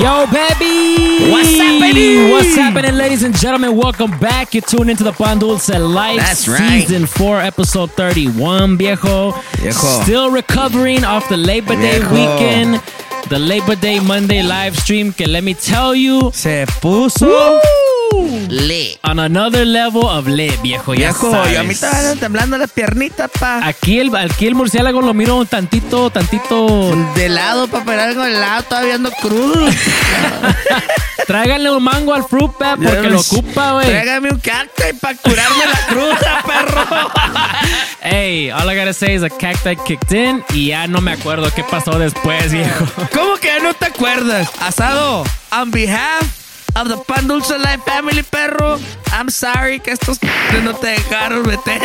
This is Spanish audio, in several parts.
Yo, baby! What's happening? What's happening, ladies and gentlemen? Welcome back. You're tuned into the Pandulce Life That's right. Season 4, Episode 31, viejo. Viejo. Still recovering off the Labor Day Viejo. weekend. The Labor Day Monday live stream, que let me tell you, Se puso lit. on another level of lit, viejo. Ya Viejo, y a mí sabes. estaban temblando las piernitas, pa. Aquí el, aquí el murciélago lo miro un tantito, tantito. De lado, pa, pero algo de lado, todavía ando crudo. Tráiganle un mango al fruit bat porque lo ocupa, güey. Tráigame un cactus para curarme la cruda, perro. Hey, all I gotta say is a cacti kicked in y ya no me acuerdo qué pasó después, viejo. ¿Cómo que ya no te acuerdas? Asado, on behalf of the Pan Dulce Life Family, perro, I'm sorry que estos no te dejaron meter.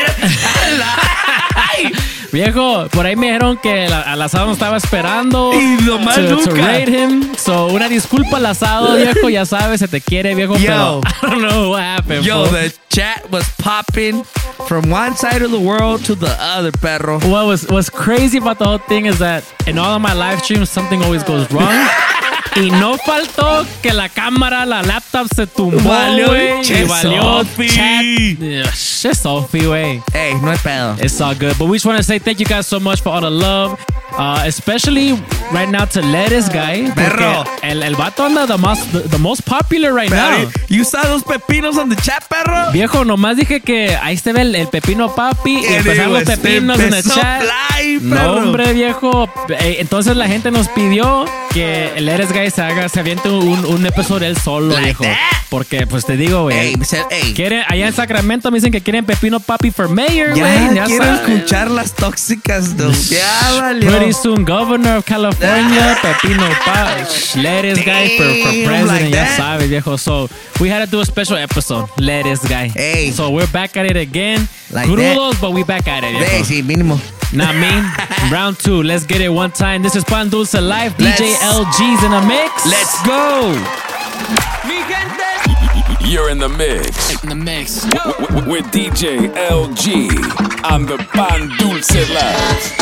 Viejo, por ahí me dijeron que al asado no estaba esperando. Y nomás to, to nunca. rate him. So, una disculpa al asado, viejo, ya sabes, se te quiere, viejo, Yo. pero I don't know what happened. Yo, the chat was popping from one side of the world to the other, perro. What was what's crazy about the whole thing is that in all of my live streams something always goes wrong. y no faltó que la cámara, la laptop se tumbó, Valió güey. che Y valió Sophie. chat. Shit, Sophie, güey. Hey, no hay pedo. It's all good. But we just want to say thank you guys so much for all the love. Uh, especially right now to Lettuce Guy. Perro. El, el vato anda the most, the, the most popular right now. You saw those pepinos on the chat, perro? Viejo, nomás dije que ahí se ve el, el pepino papi y empezaron los Anyways, pepinos en el chat. fly, No, perro. hombre, viejo. Entonces la gente nos pidió que el Lettuce Haga, se aviente un, un episodio él solo, Like viejo. that. Porque, pues te digo, güey. Quieren, allá en Sacramento me dicen que quieren pepino papi for mayor, Ya güey. Ya, quiero sabes. escuchar las tóxicas. de- Ya valió. Pretty soon, Governor of California, Pepino Pa, Lettuce Guy for, for president, like ya sabes, viejo. So, we had to do a special episode, Lettuce Guy. Hey. So, we're back at it again. Like Crudos, but we back at it, Ey, viejo. sí, mínimo. Not me. Round two. Let's get it one time. This is Pan Dulce Live. DJ LG's in the mix. Let's go. You're in the mix in the mix. w- w- with DJ LG on the Pan Dulce Live.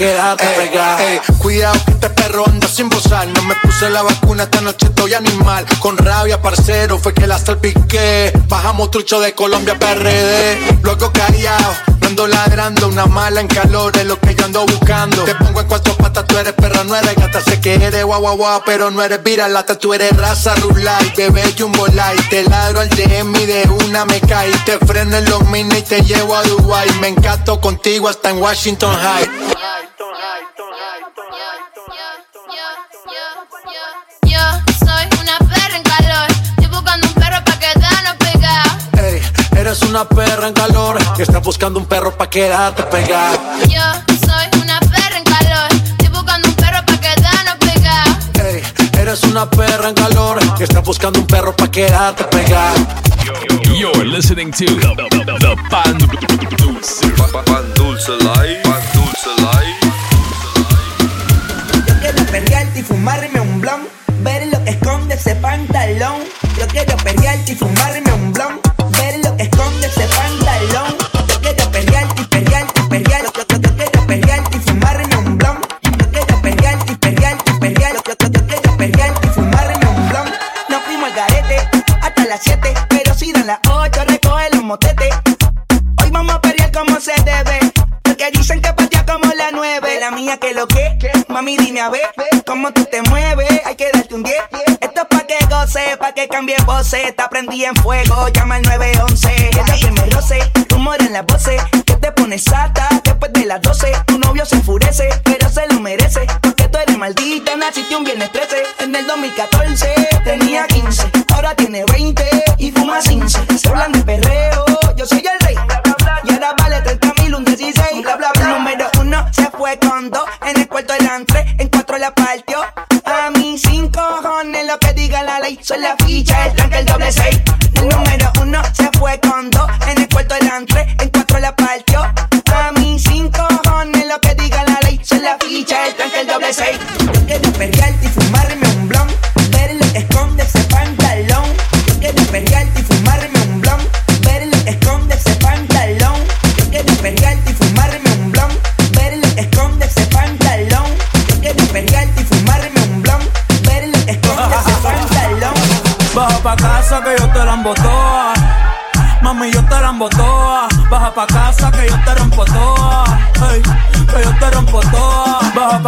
Pegada. Ey, cuidado que este perro anda sin bozar. No me puse la vacuna, esta noche estoy animal. Con rabia, parcero, fue que la salpiqué. Bajamos trucho de Colombia, PRD. Luego callado, no ando ladrando. Una mala en calor es lo que yo ando buscando. Te pongo en cuatro patas, tú eres perra, no eres gata. Sé que eres guau guau guau, pero no eres viralata. Tú eres raza rulay, bebé jumbo light. Te ladro al DM y de una me caí. Te freno en los mini y te llevo a Dubai. Me encanto contigo hasta en Washington High. Yo soy una perra en calor, estoy buscando un perro pa' quedarnos eres una perra en calor y estás buscando un perro pa' quedarte pegada. Yo soy una perra en calor, estoy buscando un perro pa' quedarnos pegados. Ey, eres una perra en calor y estás buscando un perro pa' quedarte pegada. You're listening to the, the, the Pan Dulce. Light, fumarme un blon. Ver lo que esconde ese pantalón. Yo quiero perrearte y fumarme Te prendí en fuego, llama al 911.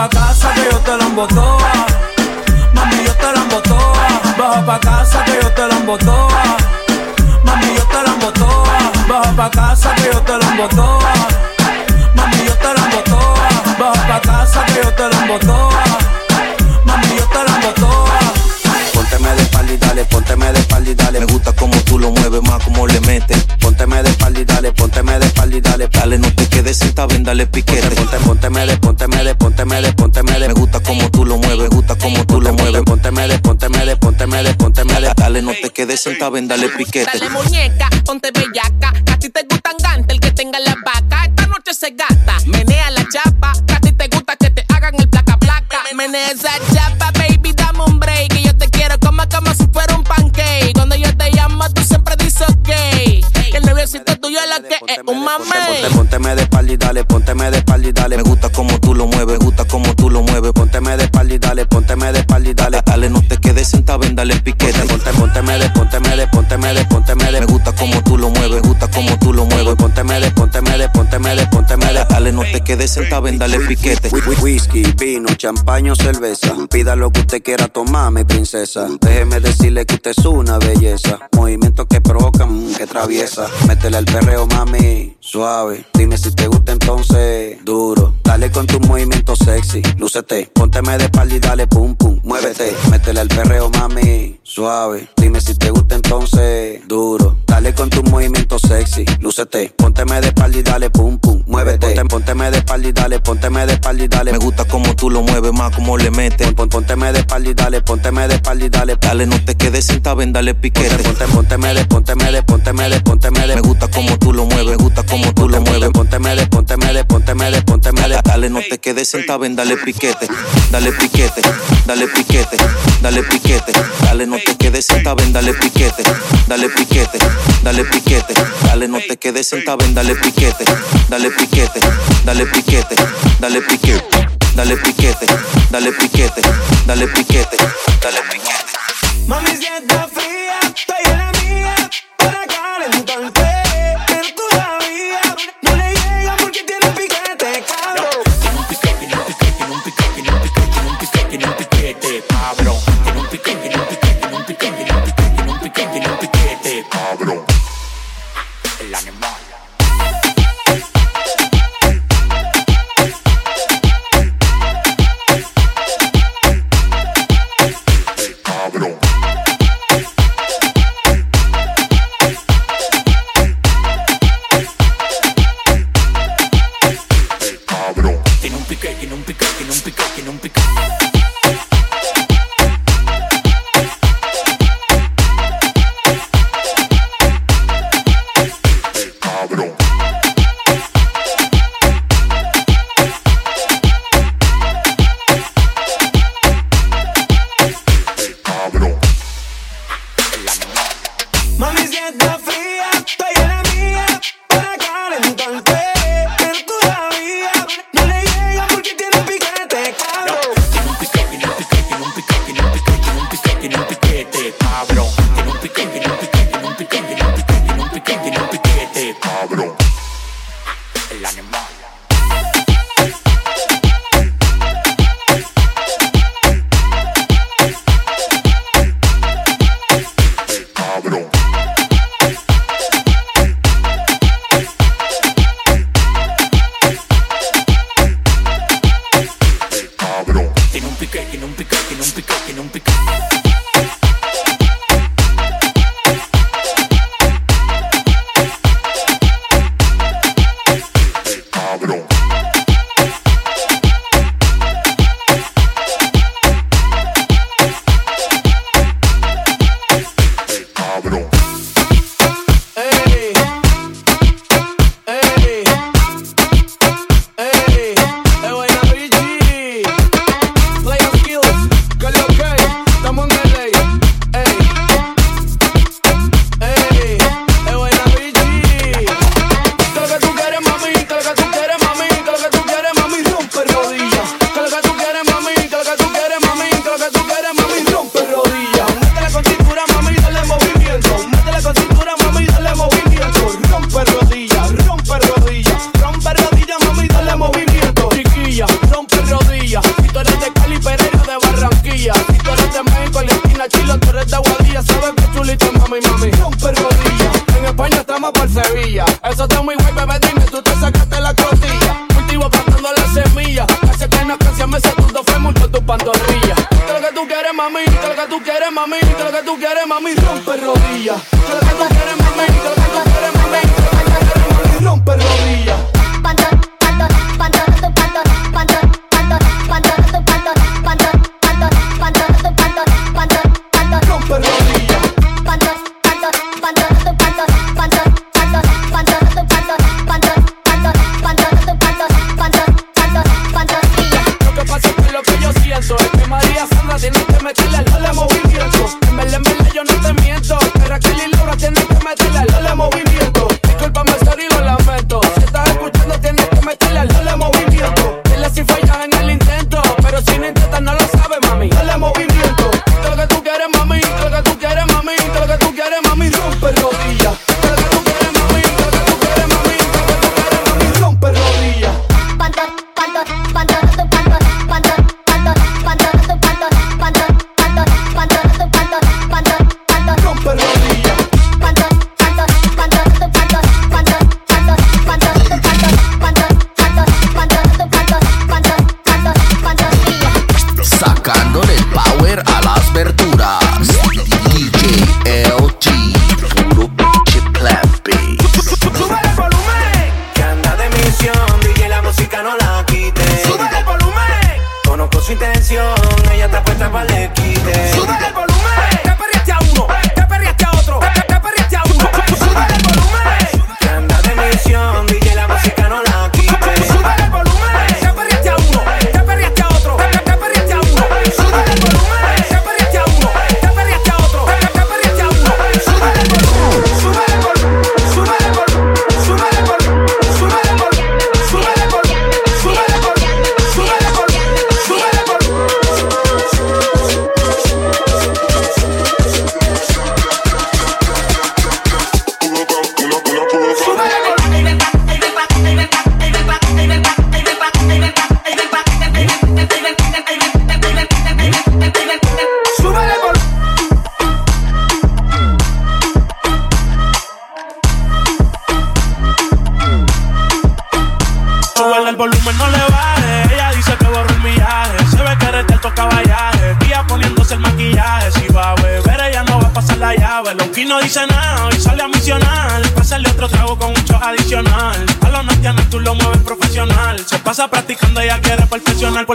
Pa' casa que yo te la toa. Mami, yo te la toa. Baja pa' casa que yo te la toa. Mami, yo te la toa. Baja pa' casa que yo te la toa. Mami, yo te la toa. Baja pa' casa que yo te la toa. Mami, yo te la toa. Pónteme de espalda y dale, pónteme de espalda y dale. Me gusta como tú lo mueves, más como le metes. Pónteme de espalda y dale, pónteme de espalda y dale. Dale, no te quedes sentada, ven, dale piquete. Ponte, pónteme de, pónteme de, pónteme de, pónteme de. Me gusta como tú lo mueves, me gusta como tú lo mueves. Pónteme de, pónteme de, pónteme de, pónteme de. Dale, no te quedes sentada, ven, dale piquete. Dale muñeca, ponte bellaca. A ti te gustan gante, el que tenga la vaca. Esta noche se gasta. Menea la chapa. A ti te gusta que te hagan el placa placa. Menea esa chapa, fuera un pancake. Cuando yo te llamo, tú siempre dices ok. Que el noviocito tuyo tuya la que es un mame. De espalda y dale, pónteme de espalda dale. Me gusta como tú lo mueves, gusta como tú lo mueves. Pónteme de espalda y dale, pónteme de espalda y dale. Dale, no te quedes sentado en dale piquete. Ponte, pónteme de, pónteme de, pónteme de, pónteme de. Me gusta como tú lo mueves, gusta como tú lo mueves. Pónteme de, pónteme de, pónteme de, pónteme de. Dale, no te quedes sentado en dale piquete. Whisky, vino, champaño, cerveza. Pida lo que usted quiera tomar, mi princesa. Déjeme decirle que usted es una belleza. Movimientos que provocan, que traviesa. Métele al Perreo mami, suave. Dime si te gusta entonces, duro. Dale con tus movimientos sexy. Lúcete, pónteme de espalda y dale pum pum muévete, métele al perreo, mami, suave. Dime si te gusta entonces, duro. Dale con tus movimientos sexy, lúcete. Pónteme de espalda y dale pum pum, muévete. Ponte, pónteme de espalda y dale, pónteme de espalda y dale. Me gusta como tú lo mueves, más como le metes. Pon, pónteme de espalda y dale, pónteme de espalda y dale. Dale, no te quedes sentada, ven, dale piquete. Ponte, pónteme de, pónteme de, pónteme de, pónteme de. Me gusta como tú lo mueves, me gusta como tú lo mueves. Pónteme de, pónteme de, pónteme de, pónteme de. Dale, no te quedes sentada, ven, dale piquete. Dale piquete, dale piquete piquete, dale piquete, dale no te quedes sentado, ven, dale piquete, dale piquete, dale piquete, dale no te quedes sentado, ven, dale piquete, dale piquete, dale piquete, dale piquete, dale piquete, dale piquete, dale piquete, dale piquete. Mami, si está fría, estoy en I don't. que no un pico, que no un pico.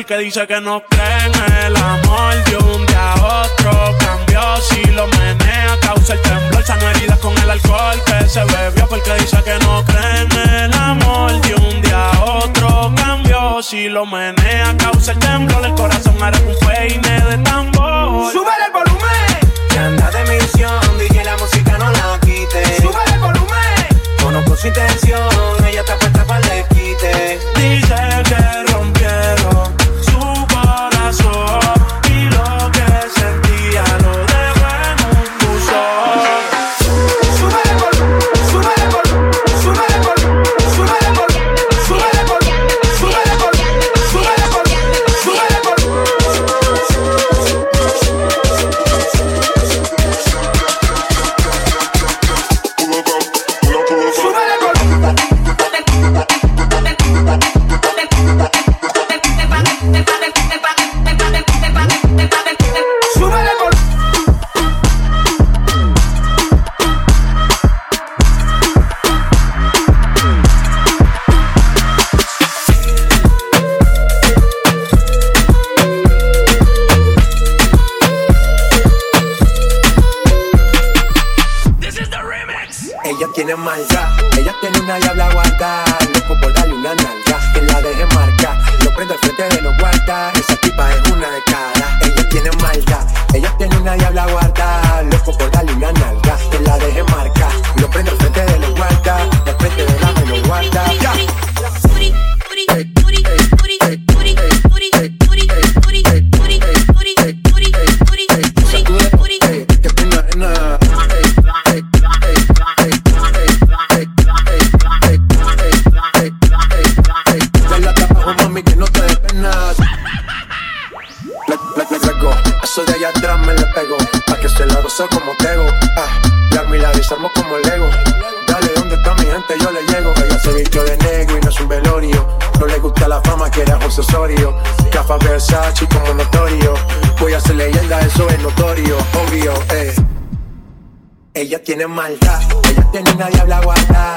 que dice que no cree en el amor. De un día a otro cambió, si lo menea, causa el temblor. Sano heridas con el alcohol que se bebió porque dice que no cree en el amor. De un día a otro cambió, si lo menea, causa el temblor. El corazón hará un peine de tambor. ¡Sube el volumen! Ya anda de misión, dije la música no la quite. ¡Sube el volumen! Conozco su intención tienen maldad. Ellas tienen a diabla guardada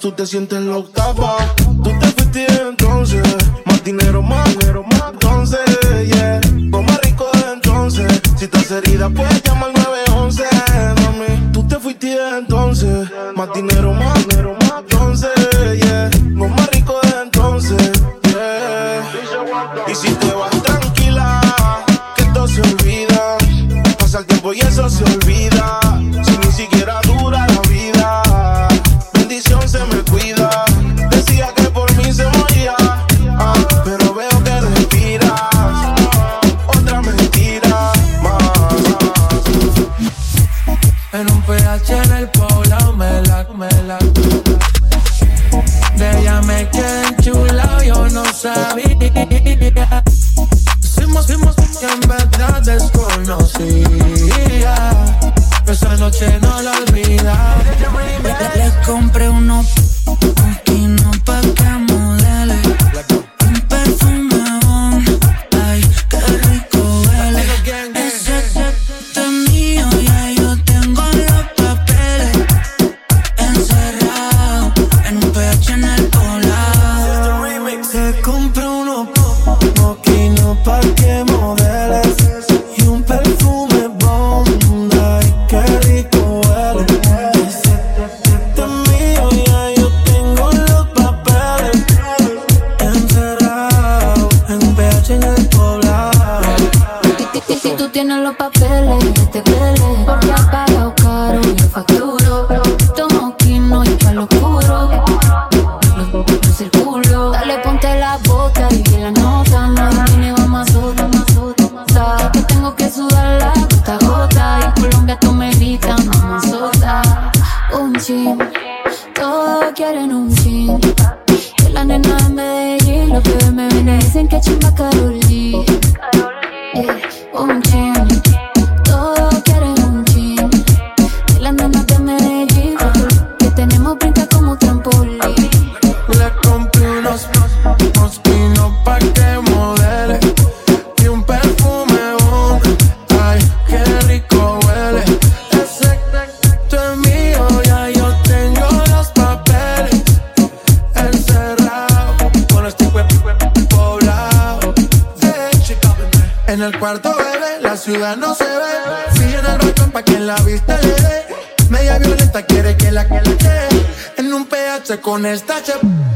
tú te sientes en la octava. Tú te fuiste entonces, más dinero, más dinero, más. Entonces, yeah, toma rico de entonces. Si estás herida, puedes llamar 911, mami. Tú te fuiste entonces, más dinero, más dinero. si tú tienes los papeles, te pele, porque con esta chapa.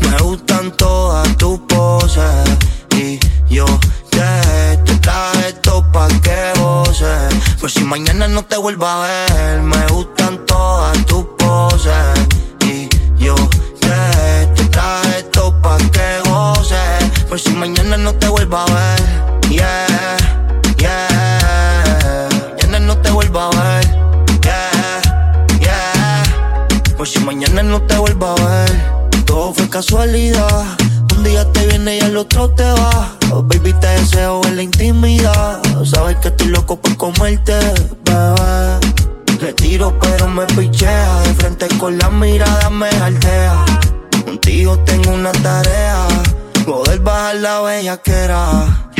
Me gustan todas tus poses y yo te, te esto pa' que goces. Pues Por si mañana no te vuelva a ver, me gustan todas tus poses y yo te, te esto pa' que goces. Pues Por si mañana no te vuelva a ver, yeah. No te vuelva a ver. Todo fue casualidad. Un día te viene y al otro te va. Oh, baby, te deseo en la intimidad. Sabes que estoy loco por comerte, bebé. Le tiro pero me pichea De frente con la mirada me altea Contigo tengo una tarea Poder bajar la bellaquera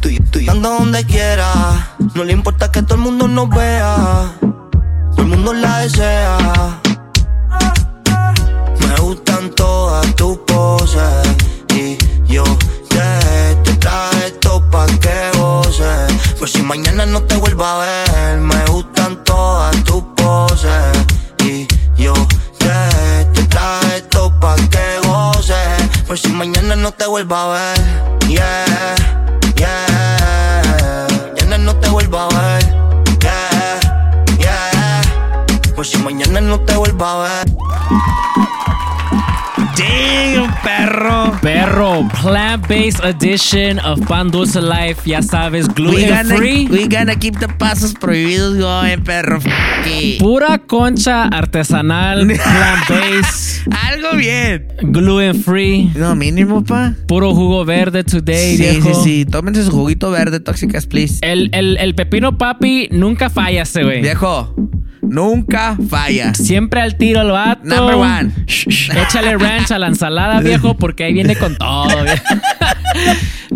Tú y tú y yo ando donde quiera No le importa que todo el mundo nos vea Todo el mundo la desea gustan todas tus poses Y yo te, te traje esto pa' que goces Por si mañana no te vuelva a ver Me gustan todas tus poses Y yo te, te traje esto pa' que goces Por si mañana no te vuelva a ver Yeah, yeah. Mañana no te vuelva a ver Yeah, yeah. Por si mañana no te vuelva a ver Damn, perro. Perro, plant-based edition of Pan Dulce Life. Ya sabes, We gluten gonna, free. we gonna keep the pasos prohibidos going, perro. Pura concha artesanal, plant-based, Algo bien. gluten free. No, mínimo, pa. Puro jugo verde today, Sí, viejo. sí, sí. Tómense su juguito verde, tóxicas, please. El, el, el pepino papi nunca falla ese, güey. Viejo, nunca falla. Siempre al tiro el vato. Number one. Échale ranch a la ensalada, viejo, porque ahí viene con todo.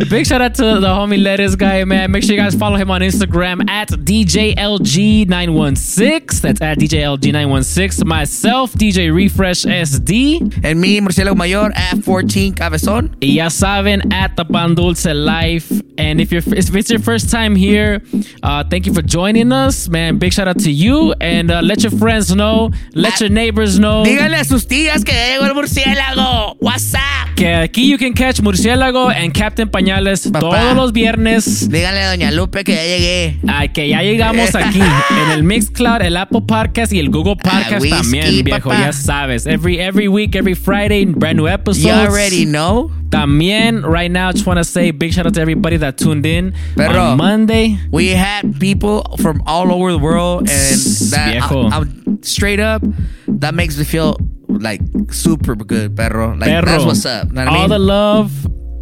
Big shout out to the homie Lettuce guy, man. Make sure you guys follow him on Instagram at DJLG916. That's at DJLG916. Myself, DJ Refresh SD. En mi murciélago mayor, F14 cabezón. Y ya saben, at the Pan Dulce Life. And if you're if it's your first time here, uh, thank you for joining us, man. Big shout out to you. And uh, let your friends know, let your neighbors know. Díganle a sus tías que llegó el murciélago. What's up? Que aquí you can catch Murciélago and Captain Pañales todos los viernes. Díganle a Doña Lupe que ya llegué. Ay, que ya llegamos aquí en el Mixcloud, el Apple Podcast y el Google Podcast Ah, whisky, también, viejo. papá. Ya sabes. Every every week, every Friday, brand new episodes. You already know. También, right now, just want to say big shout out to everybody that tuned in Perro. on Monday. We had people from all over the world, and that Viejo. I, I'm straight up. That makes me feel like super good, perro. Like Perro. that's what's up. I All mean? the love.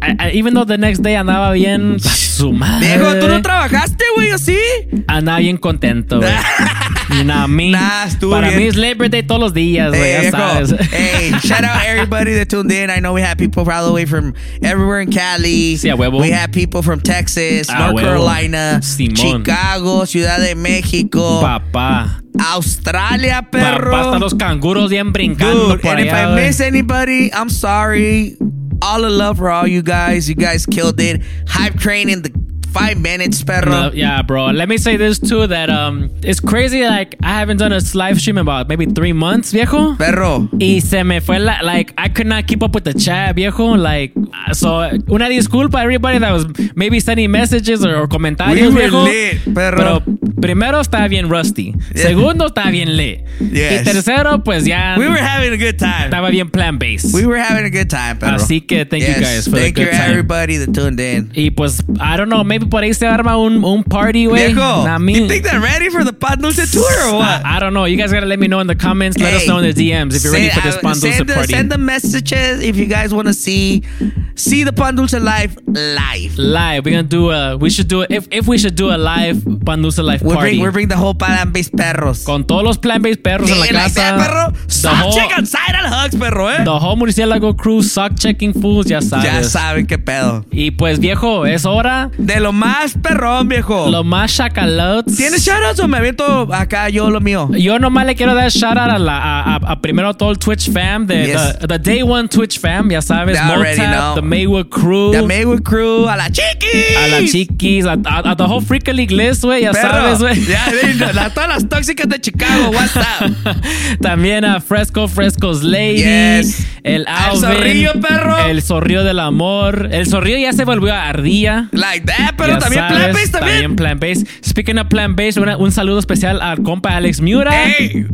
I- I- even though the next day andaba bien, pa' su madre. Viejo, ¿tú no trabajaste, güey, o sí? Andaba bien contento, güey. I mean? Nah, estuvo Para bien. mí es Labor Day todos los días, güey, Hey, ya viejo. sabes. hey, shout out everybody that tuned in. I know we had people all the way from everywhere in Cali. Sí, a huevo. We had people from Texas, A North huevo. Carolina, Simón. Chicago, Ciudad de México, Papá. Australia, perro. Papá, hasta los canguros bien brincando Dude, por and if allá, I güey. miss anybody, I'm sorry. All the love for all you guys. You guys killed it. Hype train in the five minutes, perro. No, yeah, bro. Let me say this too that um it's crazy like I haven't done a live stream in about maybe three months, viejo. Perro. Y se me fue la, like I could not keep up with the chat, viejo. Like so una disculpa everybody that was maybe sending messages or, or comentarios, We were viejo. lit, perro. Pero primero estaba bien rusty. Yeah. Segundo estaba bien lit. Yes. Y tercero pues ya We were having a good time. estaba bien plan based. We were having a good time, perro. Así que thank you guys for Thank the you good time. everybody that tuned in. Y pues I don't know, maybe por ahí se arma un, un party, güey. Nah, me- you think they're ready for the Pan Dulce tour or what? I, I don't know. You guys gotta let me know in the comments. Let us know in the DMs if you're ready for this uh, Pan Dulce send, the, party. send the messages if you guys want to see see the Pan Dulce live live. live. We're gonna do a. We should do it. If if we should do a live Pan Dulce live We'll party bring, we'll bring the whole Pan Based perros. con todos los plant based perros en la casa. that, perro. The Sock whole, check and side and hugs, perro, eh. the whole murciélago crew, sock checking fools, ya sabes. Ya saben qué pedo. Y pues viejo, es hora. De lo más perrón, viejo. Lo más chacalots. ¿Tienes shoutouts o me aviento acá yo lo mío? Yo nomás le quiero dar shout out a, la, a, a- a primero todo el Twitch fam, de, Yes. the, the day one Twitch fam, ya sabes. Motap, know. the Maywood crew. The Maywood crew, a la chiqui. chiquis. A las chiquis, a, a- the whole Freak League list, güey, ya Perro. sabes, güey. Ya, la- todas las tóxicas de Chicago, what's up? También a Fresco, Fresco's Lady. Yes. El Al Alvin. zorrillo, perro. El zorrillo del amor. El zorrillo ya se volvió a ardilla. Like that, pero también plant-based también. plant based. Speaking of plant based, una- un saludo especial al compa Alex Miura. Ey,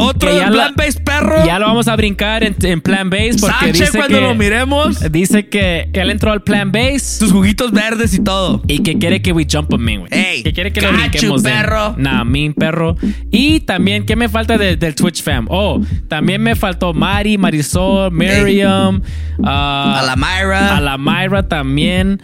otro plant-based perro. Ya lo vamos a brincar en, en plant based porque Sánchez, dice cuando que, lo miremos. Dice que él entró al plant based Sus juguitos verdes y todo. y que quiere que we jump him in, güey. Ey, que quiere que lo you, brinquemos in. perro. Nah, mean perro. Y también, ¿qué me falta de- del Twitch fam? Oh, también me faltó Mari, Marisol, Miriam, ah, A la Myra. a la Myra también.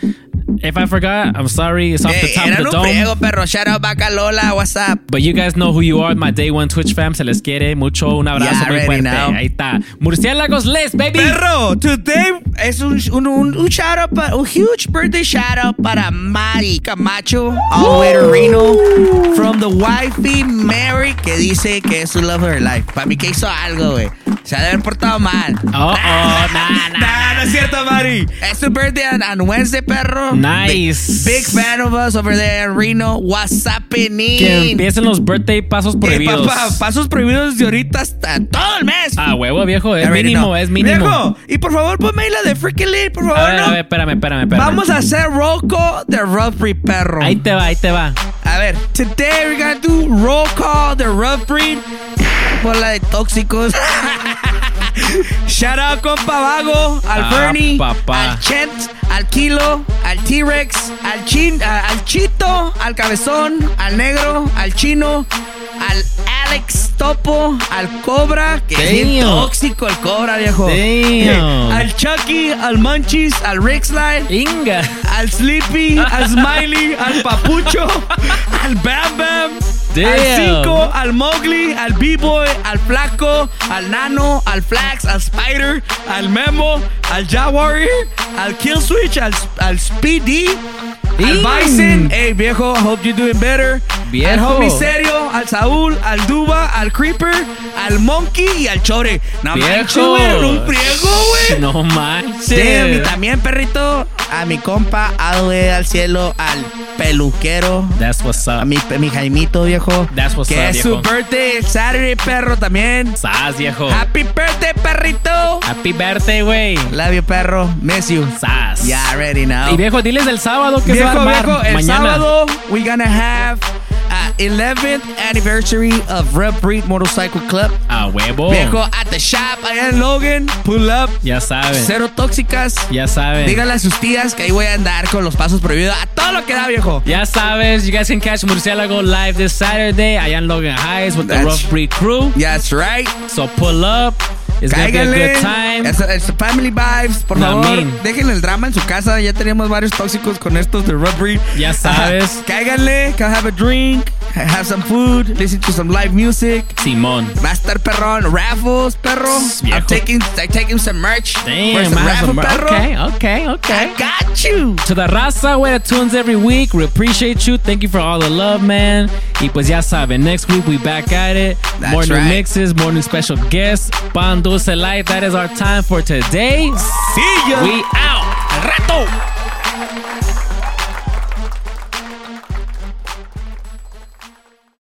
If I forgot, I'm sorry. It's off the Ey, top of the dome. friego, perro. Shout out Bacalola, what's up? But you guys know who you are, my day one Twitch fam. Se les quiere mucho. Un abrazo Yeah, muy fuerte. know. Ahí está. Murciélagos list, baby. Perro, today es un, un, un, un shout out, pa- un huge birthday shout out para Mari Camacho, all the way to Reno, from the wifey Mary, que dice que es su love of her life. Para mí que hizo algo, güey. Se ha de haber portado mal. Oh, oh, nah, nah. Nah, no es cierto, Mari. Es su birthday on, on Wednesday, perro. Nice. Big, big fan of us over there in Reno. What's happening? Que empiecen los birthday pasos prohibidos. pasos prohibidos de ahorita hasta todo el mes. Ah, huevo, viejo. Es mínimo, know. es mínimo. Viejo, y por favor ponme la de Freaking Lee, por favor, A ver, ¿no? a ver, espérame, espérame, espérame. Vamos a hacer roll call de Rough perro. Ahí te va, ahí te va. A ver, today we're gonna do roll call de Rough Breed. Bola de tóxicos. Shout out compa Vago, al Ah, Bernie, papá. al Chent, al Kilo, al T-Rex, al Chin, a- al Chito, al Cabezón, al Negro, al Chino, al Alex Topo, al Cobra, que es bien Damn. tóxico el Cobra, viejo. Damn. Al Chucky, al Munchies, al Rixline, Inga. al Sleepy, al Smiley, al Papucho, al Bam Bam, al Damn. Cinco, al Mowgli, al B-Boy, al Flaco, al Nano, al Flax, al Spider, al Memo, al Jaguar, al Killswitch, al, al Speedy, al Mm. Bison. Hey, viejo, hope you're doing better. Viejo. Al Homie Serio, al Saúl, al Duba, al Creeper, al Monkey y al Chore. No manches, güey, un friego, güey. No manches. Damn, y también, perrito, a mi compa, Adwe al cielo, al peluquero, That's what's a up. mi, mi Jaimito, viejo. That's what's que up, es su birthday, el Saturday, perro, también. Sas, viejo. Happy birthday, perrito. Happy birthday, güey. Love you, perro. Miss you. Sas. Yeah, already know. Y viejo, diles del sábado que se va a Viejo, armar viejo, el mañana. sábado, we gonna have uh, 11th anniversary of Red Breed Motorcycle Club. A huevo. Viejo, at the shop, allá en Logan, pull up. Ya saben. Cero tóxicas. Ya saben. Díganle a sus tías que ahí voy a andar con los pasos prohibidos. A todo lo que da, viejo. Ya sabes, you guys can catch Murciélago live this Saturday allá en Logan Heights with the Rough Breed crew. That's right. So pull up. It's gonna be a Cáiganle. good time. Es, es family vibes, por favor. mean. El drama en su casa. Ya tenemos varios tóxicos con estos de Breed. Ya sabes. Cáiganle, come have a drink, have some food, listen to some live music. Simón. Va a estar perrón. Raffles, perro. Viejo. I'm taking, I'm taking some merch. Damn, have raffle, mer- perro? okay, okay, okay. I got you. To the raza, way that tunes every week. We appreciate you. Thank you for all the love, man. Y pues ya saben, next week we back at it. That's more new right. mixes, more new special guests. Pan Dulce Light, that is our time for today. See ya. We out. Rato.